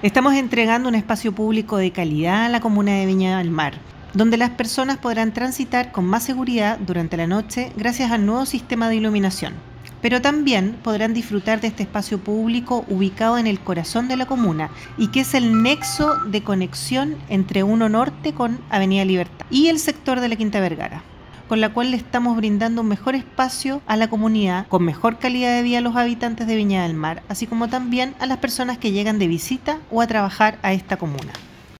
Estamos entregando un espacio público de calidad a la comuna de Viña del Mar, donde las personas podrán transitar con más seguridad durante la noche gracias al nuevo sistema de iluminación. Pero también podrán disfrutar de este espacio público ubicado en el corazón de la comuna y que es el nexo de conexión entre Uno Norte con Avenida Libertad y el sector de la Quinta Vergara con la cual le estamos brindando un mejor espacio a la comunidad, con mejor calidad de vida a los habitantes de Viña del Mar, así como también a las personas que llegan de visita o a trabajar a esta comuna.